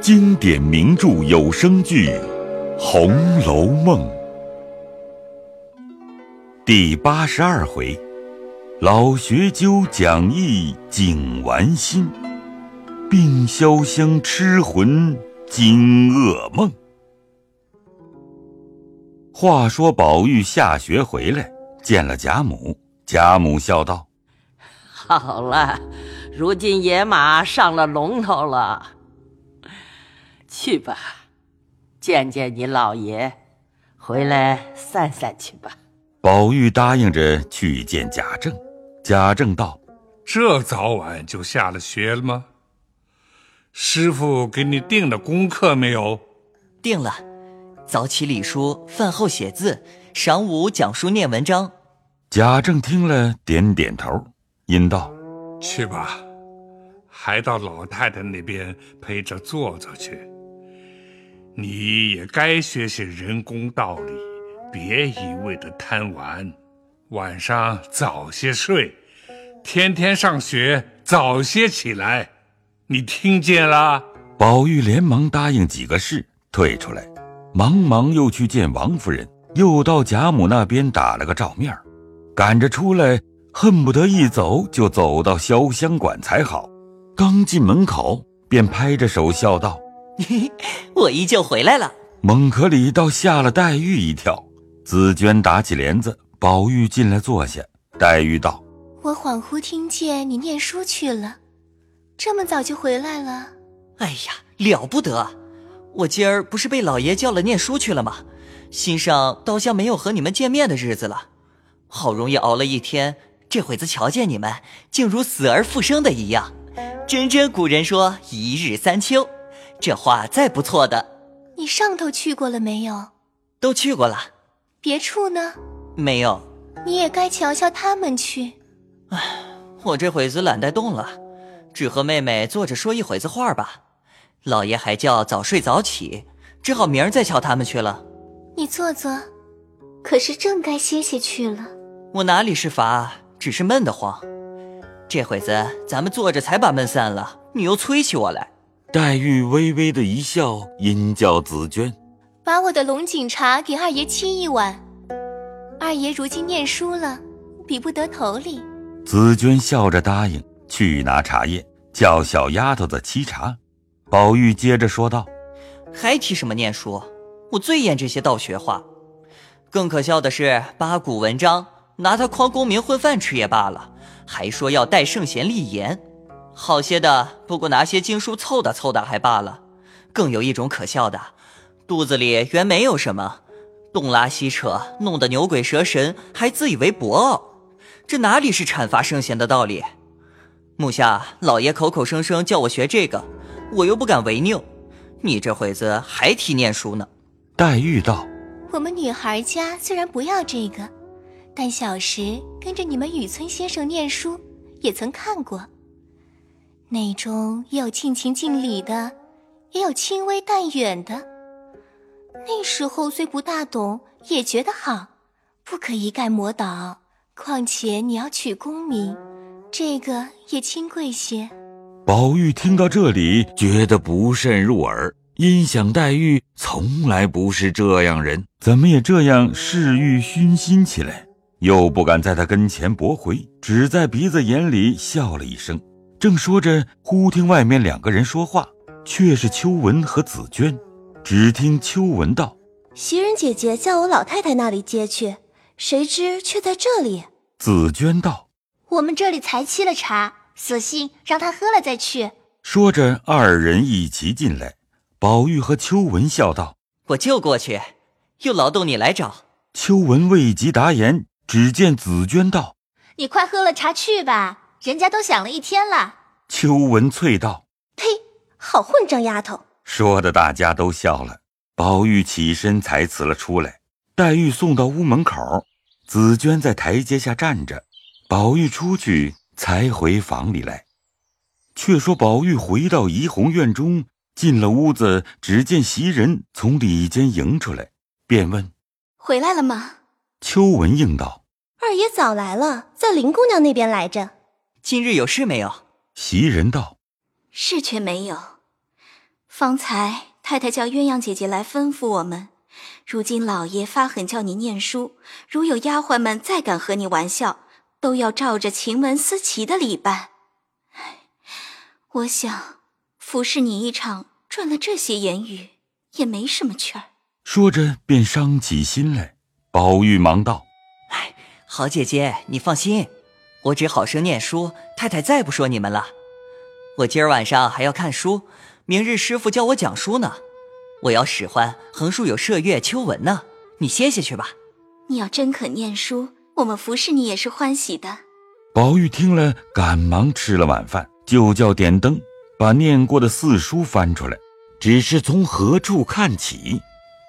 经典名著有声剧《红楼梦》第八十二回：老学究讲义景玩心，病潇湘痴魂惊噩梦。话说宝玉下学回来，见了贾母，贾母笑道：“好了，如今野马上了龙头了。”去吧，见见你老爷，回来散散去吧。宝玉答应着去见贾政。贾政道：“这早晚就下了学了吗？师傅给你定了功课没有？定了，早起礼书，饭后写字，晌午讲书念文章。”贾政听了，点点头，应道：“去吧，还到老太太那边陪着坐坐去。”你也该学些人工道理，别一味的贪玩。晚上早些睡，天天上学早些起来。你听见了？宝玉连忙答应几个事，退出来，忙忙又去见王夫人，又到贾母那边打了个照面赶着出来，恨不得一走就走到潇湘馆才好。刚进门口，便拍着手笑道。我依旧回来了。蒙可里倒吓了黛玉一跳。紫娟打起帘子，宝玉进来坐下。黛玉道：“我恍惚听见你念书去了，这么早就回来了。哎呀，了不得！我今儿不是被老爷叫了念书去了吗？心上倒像没有和你们见面的日子了。好容易熬了一天，这会子瞧见你们，竟如死而复生的一样。真真古人说一日三秋。”这话再不错的，你上头去过了没有？都去过了。别处呢？没有。你也该瞧瞧他们去。唉，我这会子懒得动了，只和妹妹坐着说一会子话吧。老爷还叫早睡早起，只好明儿再瞧他们去了。你坐坐，可是正该歇歇去了。我哪里是乏，只是闷得慌。这会子咱们坐着才把闷散了，你又催起我来。黛玉微微的一笑，阴叫紫娟：“把我的龙井茶给二爷沏一碗。二爷如今念书了，比不得头里。”紫娟笑着答应，去拿茶叶，叫小丫头子沏茶。宝玉接着说道：“还提什么念书？我最厌这些道学话。更可笑的是，八股文章拿它诓功名混饭吃也罢了，还说要代圣贤立言。”好些的，不过拿些经书凑打凑打还罢了，更有一种可笑的，肚子里原没有什么，东拉西扯，弄得牛鬼蛇神，还自以为博傲，这哪里是阐发圣贤的道理？目下老爷口口声声叫我学这个，我又不敢违拗，你这会子还提念书呢？黛玉道：“我们女孩家虽然不要这个，但小时跟着你们雨村先生念书，也曾看过。”内中有尽情尽理的，也有轻微淡远的。那时候虽不大懂，也觉得好，不可一概磨倒。况且你要取功名，这个也清贵些。宝玉听到这里，觉得不甚入耳，因想黛玉从来不是这样人，怎么也这样嗜欲熏心起来，又不敢在他跟前驳回，只在鼻子眼里笑了一声。正说着，忽听外面两个人说话，却是秋文和紫娟。只听秋文道：“袭人姐姐叫我老太太那里接去，谁知却在这里。”紫娟道：“我们这里才沏了茶，索性让她喝了再去。”说着，二人一齐进来。宝玉和秋文笑道：“我就过去，又劳动你来找。”秋文未及答言，只见紫娟道：“你快喝了茶去吧。”人家都想了一天了。秋文翠道：“呸！好混账丫头！”说的大家都笑了。宝玉起身才辞了出来。黛玉送到屋门口，紫娟在台阶下站着。宝玉出去才回房里来。却说宝玉回到怡红院中，进了屋子，只见袭人从里间迎出来，便问：“回来了吗？”秋文应道：“二爷早来了，在林姑娘那边来着。”今日有事没有？袭人道：“是却没有，方才太太叫鸳鸯姐姐来吩咐我们，如今老爷发狠叫你念书，如有丫鬟们再敢和你玩笑，都要照着晴雯思琪的礼办。唉，我想服侍你一场，赚了这些言语，也没什么趣儿。说着便伤起心来。宝玉忙道：“哎，好姐姐，你放心，我只好生念书，太太再不说你们了。我今儿晚上还要看书，明日师傅教我讲书呢。我要使唤横竖有麝月、秋纹呢。你歇歇去吧。你要真肯念书，我们服侍你也是欢喜的。”宝玉听了，赶忙吃了晚饭，就叫点灯，把念过的四书翻出来，只是从何处看起，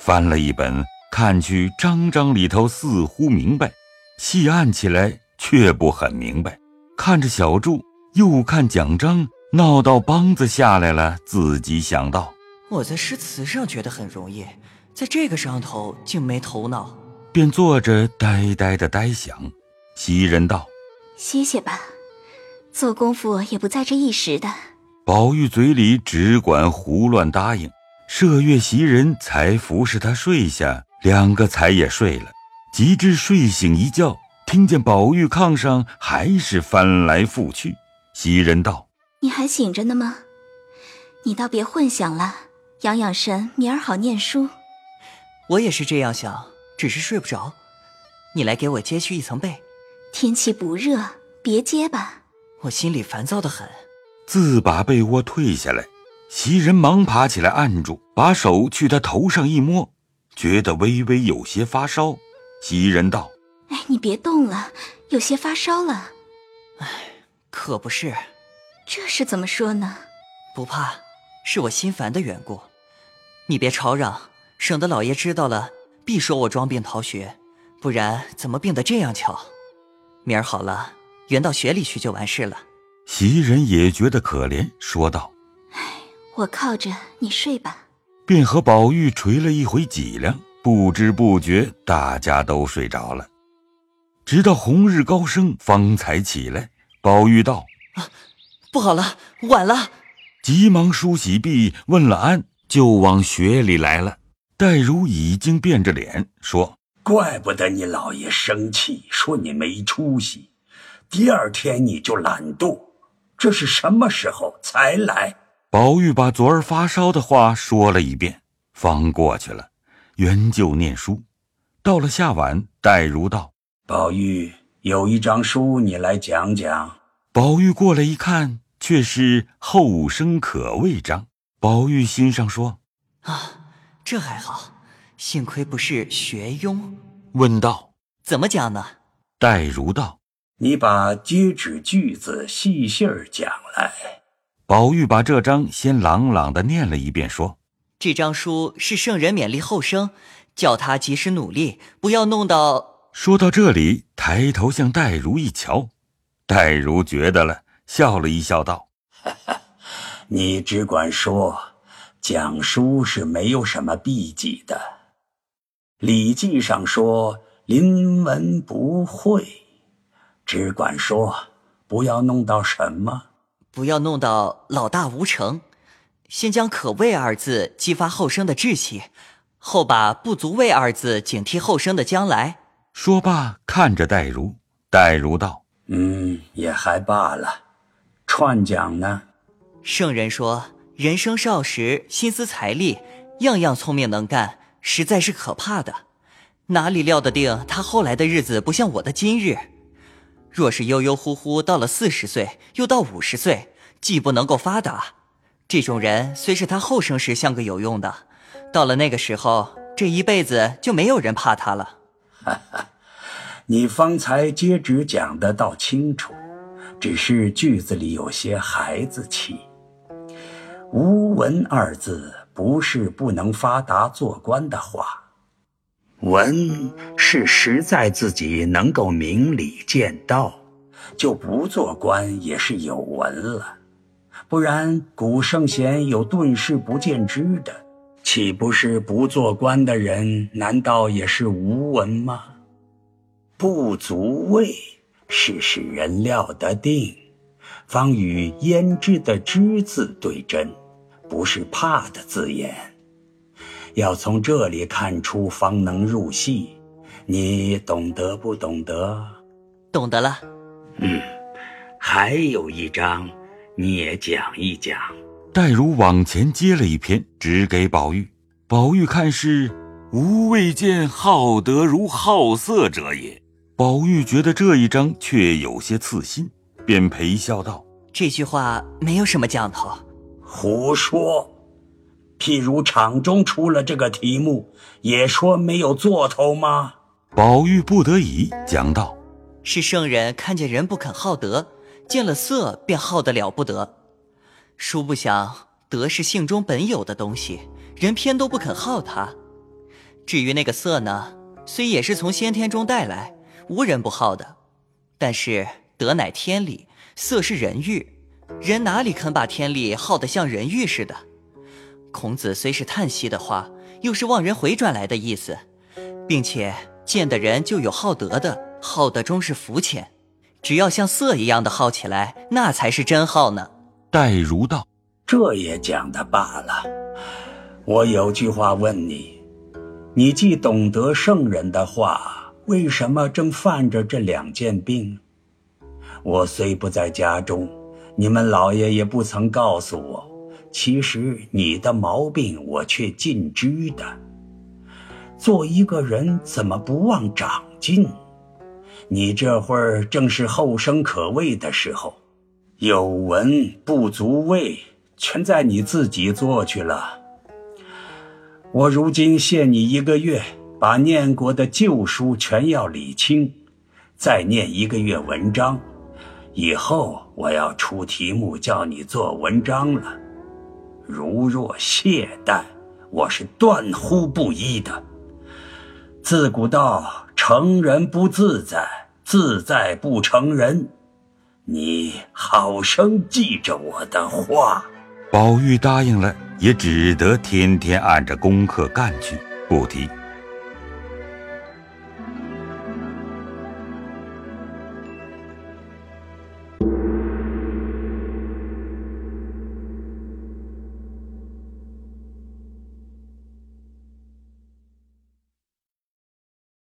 翻了一本。看去章章里头似乎明白，细按起来却不很明白。看着小柱，又看奖章，闹到梆子下来了。自己想到：我在诗词上觉得很容易，在这个上头竟没头脑，便坐着呆呆的呆想。袭人道：“歇歇吧，做功夫也不在这一时的。”宝玉嘴里只管胡乱答应。麝月、袭人才服侍他睡下。两个才也睡了，及至睡醒一觉，听见宝玉炕上还是翻来覆去。袭人道：“你还醒着呢吗？你倒别混想了，养养神，明儿好念书。”我也是这样想，只是睡不着。你来给我揭去一层被。天气不热，别揭吧。我心里烦躁的很。自把被窝退下来，袭人忙爬起来按住，把手去他头上一摸。觉得微微有些发烧，袭人道：“哎，你别动了，有些发烧了。”“哎，可不是。”“这是怎么说呢？”“不怕，是我心烦的缘故。你别吵嚷，省得老爷知道了，必说我装病逃学。不然怎么病得这样巧？明儿好了，圆到学里去就完事了。”袭人也觉得可怜，说道：“哎，我靠着你睡吧。”便和宝玉捶了一回脊梁，不知不觉大家都睡着了，直到红日高升，方才起来。宝玉道：“啊，不好了，晚了！”急忙梳洗毕，问了安，就往学里来了。黛如已经变着脸说：“怪不得你老爷生气，说你没出息。第二天你就懒惰，这是什么时候才来？”宝玉把昨儿发烧的话说了一遍，方过去了，原就念书。到了下晚，黛如道：“宝玉有一张书，你来讲讲。”宝玉过来一看，却是《后生可畏章》。宝玉心上说：“啊，这还好，幸亏不是学庸。”问道：“怎么讲呢？”黛如道：“你把接旨句子细细儿讲来。”宝玉把这章先朗朗的念了一遍，说：“这张书是圣人勉励后生，叫他及时努力，不要弄到……”说到这里，抬头向戴如一瞧，戴如觉得了，笑了一笑，道：“ 你只管说，讲书是没有什么避忌的。礼记上说‘临文不讳’，只管说，不要弄到什么。”不要弄到老大无成，先将“可畏”二字激发后生的志气，后把“不足畏”二字警惕后生的将来。说罢，看着戴如，戴如道：“嗯，也还罢了。串讲呢？圣人说，人生少时，心思财力，样样聪明能干，实在是可怕的。哪里料得定他后来的日子不像我的今日？”若是悠悠忽忽到了四十岁，又到五十岁，既不能够发达，这种人虽是他后生时像个有用的，到了那个时候，这一辈子就没有人怕他了。哈哈，你方才接旨讲的倒清楚，只是句子里有些孩子气。无文二字不是不能发达做官的话。文是实在自己能够明理见道，就不做官也是有文了。不然古圣贤有顿世不见之的，岂不是不做官的人？难道也是无闻吗？不足畏是使人料得定，方与焉知的知字对真，不是怕的字眼。要从这里看出，方能入戏。你懂得不懂得？懂得了。嗯，还有一章，你也讲一讲。黛如往前接了一篇，指给宝玉。宝玉看是“吾未见好德如好色者也”。宝玉觉得这一章却有些刺心，便陪笑道：“这句话没有什么讲头。”胡说。譬如场中出了这个题目，也说没有做头吗？宝玉不得已讲道：“是圣人看见人不肯好德，见了色便好得了不得。殊不想德是性中本有的东西，人偏都不肯好它。至于那个色呢，虽也是从先天中带来，无人不好的。但是德乃天理，色是人欲，人哪里肯把天理好得像人欲似的？”孔子虽是叹息的话，又是望人回转来的意思，并且见的人就有好德的，好的终是肤浅。只要像色一样的好起来，那才是真好呢。戴如道：“这也讲的罢了。我有句话问你：你既懂得圣人的话，为什么正犯着这两件病？我虽不在家中，你们老爷也不曾告诉我。”其实你的毛病我却尽知的。做一个人怎么不忘长进？你这会儿正是后生可畏的时候，有文不足畏，全在你自己做去了。我如今限你一个月，把念过的旧书全要理清，再念一个月文章。以后我要出题目叫你做文章了。如若懈怠，我是断乎不依的。自古道成人不自在，自在不成人。你好生记着我的话。宝玉答应了，也只得天天按着功课干去，不提。